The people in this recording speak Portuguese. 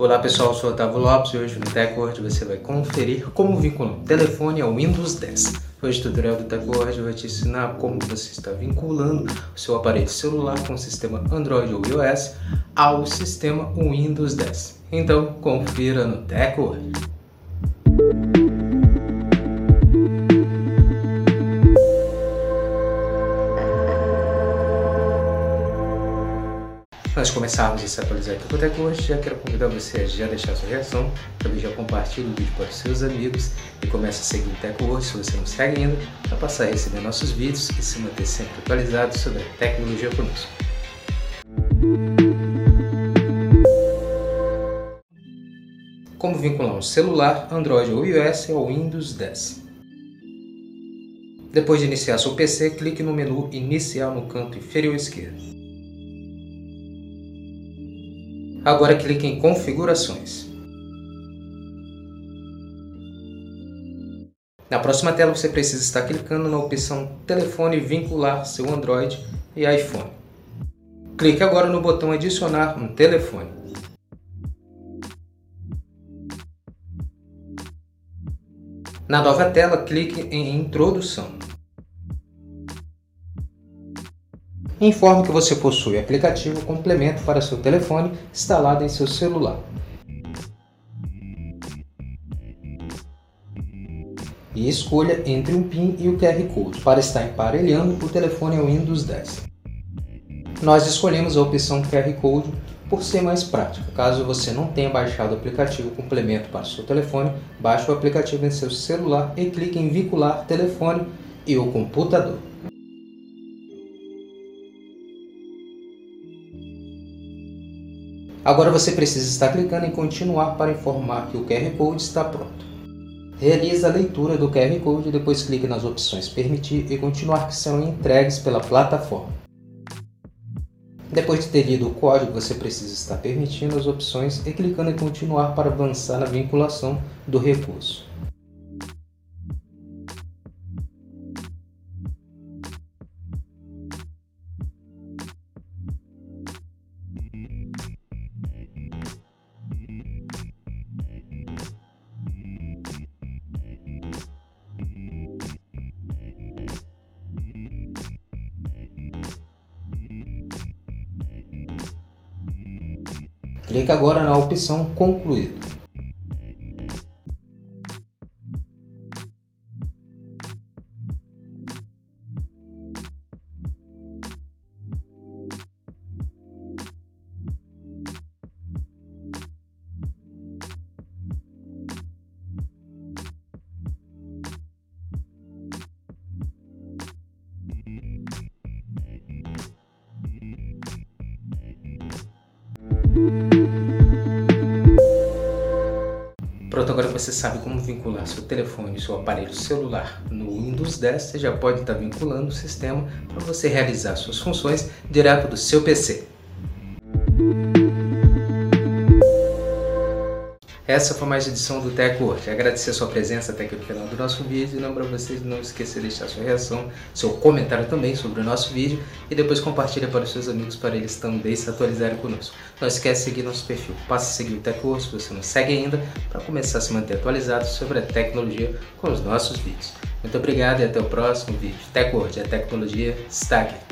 Olá pessoal, sou o Otávio Lopes e hoje no TechWord você vai conferir como vincular um telefone ao Windows 10. Hoje o tutorial do TechWord vai te ensinar como você está vinculando o seu aparelho celular com o sistema Android ou iOS ao sistema Windows 10. Então confira no TechWord. De começarmos a se atualizar aqui com o já quero convidar você a já deixar sua reação, também já compartilhe o vídeo para os seus amigos e comece a seguir o Teco hoje se você não segue ainda, para passar a receber nossos vídeos e se manter sempre atualizado sobre a tecnologia conosco. Como vincular um celular, Android ou iOS ao Windows 10. Depois de iniciar seu PC, clique no menu Inicial no canto inferior esquerdo. Agora clique em Configurações. Na próxima tela você precisa estar clicando na opção Telefone vincular seu Android e iPhone. Clique agora no botão Adicionar um telefone. Na nova tela, clique em Introdução. Informe que você possui aplicativo complemento para seu telefone instalado em seu celular. E escolha entre um PIN e o QR Code para estar emparelhando o telefone ao Windows 10. Nós escolhemos a opção QR Code por ser mais prática. Caso você não tenha baixado o aplicativo complemento para seu telefone, baixe o aplicativo em seu celular e clique em vincular telefone e o computador. Agora você precisa estar clicando em continuar para informar que o QR Code está pronto. Realize a leitura do QR Code e depois clique nas opções permitir e continuar que serão entregues pela plataforma. Depois de ter lido o código, você precisa estar permitindo as opções e clicando em continuar para avançar na vinculação do recurso. Clique agora na opção Concluído. Pronto, agora você sabe como vincular seu telefone seu aparelho celular no Windows 10, você já pode estar vinculando o sistema para você realizar suas funções direto do seu PC. Essa foi mais edição do TechWord. Agradecer a sua presença até aqui no final do nosso vídeo e lembrar vocês de não esquecer de deixar sua reação, seu comentário também sobre o nosso vídeo e depois compartilha para os seus amigos para eles também se atualizarem conosco. Não esquece de seguir nosso perfil. Passe a seguir o TechWord se você não segue ainda para começar a se manter atualizado sobre a tecnologia com os nossos vídeos. Muito obrigado e até o próximo vídeo. TechWord, a tecnologia está aqui.